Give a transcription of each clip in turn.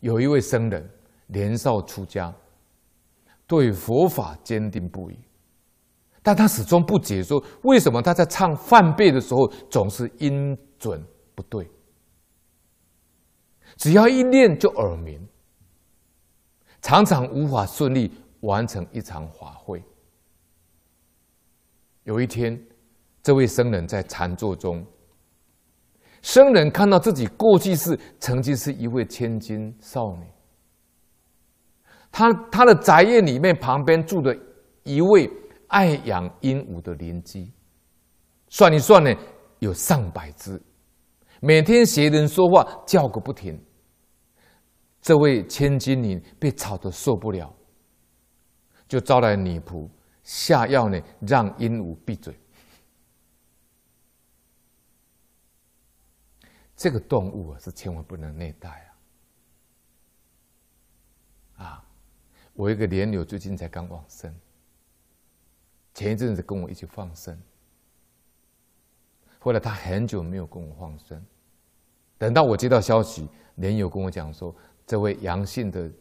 有一位僧人年少出家，对佛法坚定不移，但他始终不解，说为什么他在唱梵呗的时候总是音准不对，只要一念就耳鸣，常常无法顺利完成一场法会。有一天，这位僧人在禅坐中，僧人看到自己过去是曾经是一位千金少女，他他的宅院里面旁边住着一位爱养鹦鹉的邻居，算一算呢，有上百只，每天学人说话叫个不停。这位千金女被吵得受不了，就招来女仆。下药呢，让鹦鹉闭嘴。这个动物啊，是千万不能虐待啊！啊，我一个莲友最近才刚往生，前一阵子跟我一起放生，后来他很久没有跟我放生，等到我接到消息，莲友跟我讲说，这位杨姓的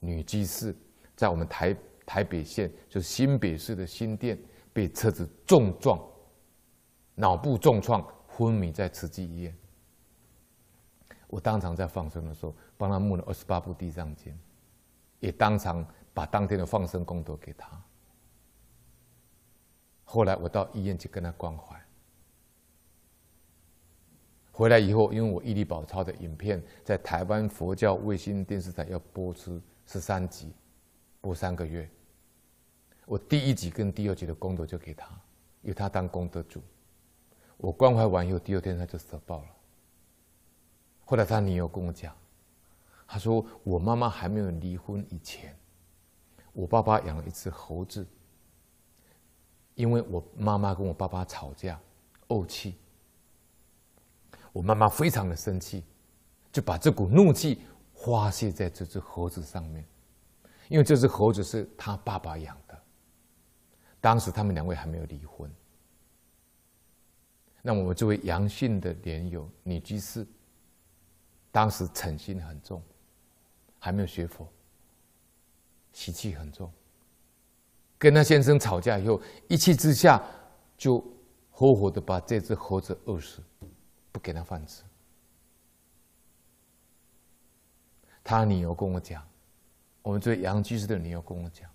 女居士在我们台。台北县就是新北市的新店，被车子重撞，脑部重创，昏迷在慈济医院。我当场在放生的时候，帮他募了二十八部地藏经，也当场把当天的放生功德给他。后来我到医院去跟他关怀，回来以后，因为我《一力宝钞》的影片在台湾佛教卫星电视台要播出十三集，播三个月。我第一集跟第二集的功德就给他，由他当功德主。我关怀完以后，第二天他就舍报了。后来他女友跟我讲，他说我妈妈还没有离婚以前，我爸爸养了一只猴子，因为我妈妈跟我爸爸吵架，怄气，我妈妈非常的生气，就把这股怒气发泄在这只猴子上面，因为这只猴子是他爸爸养的。当时他们两位还没有离婚。那我们这位杨姓的莲友女居士，当时嗔心很重，还没有学佛，习气很重。跟他先生吵架以后，一气之下就活活的把这只猴子饿死，不给他饭吃。他女儿跟我讲，我们这位杨居士的女儿跟我讲。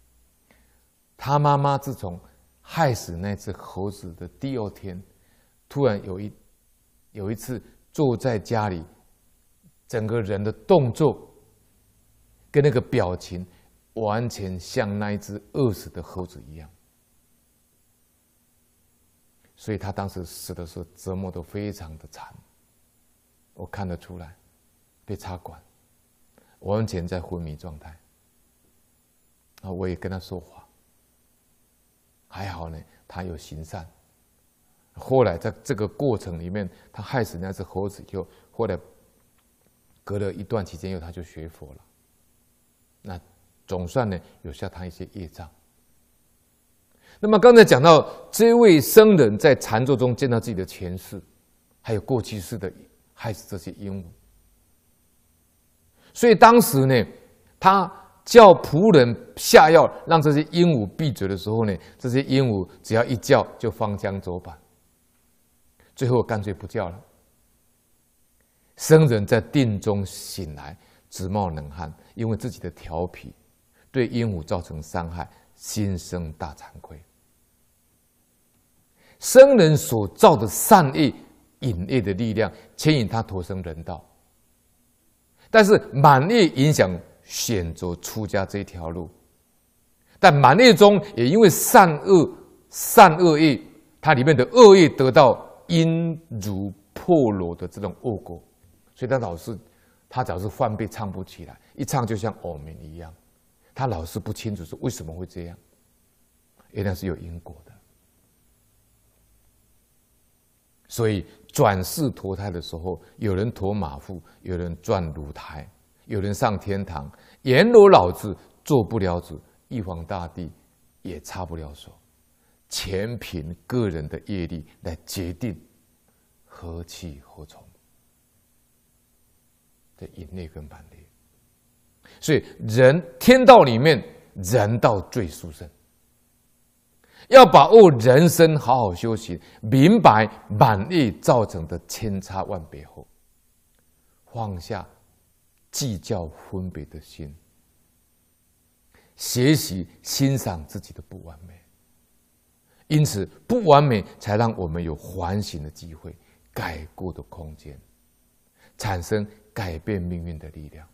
他妈妈自从害死那只猴子的第二天，突然有一有一次坐在家里，整个人的动作跟那个表情，完全像那一只饿死的猴子一样。所以他当时死的时候折磨的非常的惨，我看得出来，被插管，完全在昏迷状态。啊，我也跟他说话。还好呢，他有行善。后来在这个过程里面，他害死那只猴子以后，后来隔了一段期间以后，他就学佛了。那总算呢，有消他一些业障。那么刚才讲到这位僧人在禅坐中见到自己的前世，还有过去世的害死这些鹦鹉，所以当时呢，他。叫仆人下药让这些鹦鹉闭嘴的时候呢，这些鹦鹉只要一叫就翻江走板，最后干脆不叫了。僧人在定中醒来，直冒冷汗，因为自己的调皮对鹦鹉造成伤害，心生大惭愧。僧人所造的善业、隐业的力量牵引他投生人道，但是满业影响。选择出家这条路，但满业中也因为善恶善恶业，它里面的恶业得到因如破罗的这种恶果，所以他老是他总是梵呗唱不起来，一唱就像耳鸣一样，他老是不清楚是为什么会这样，原来是有因果的，所以转世投胎的时候，有人驮马腹，有人转乳胎。有人上天堂，阎罗老子做不了主，玉皇大帝也插不了手，全凭个人的业力来决定何去何从。这因业跟满业。所以人天道里面，人道最殊胜。要把握人生，好好修行，明白满意造成的千差万别后，放下计较分别的心，学习欣赏自己的不完美。因此，不完美才让我们有反省的机会，改过的空间，产生改变命运的力量。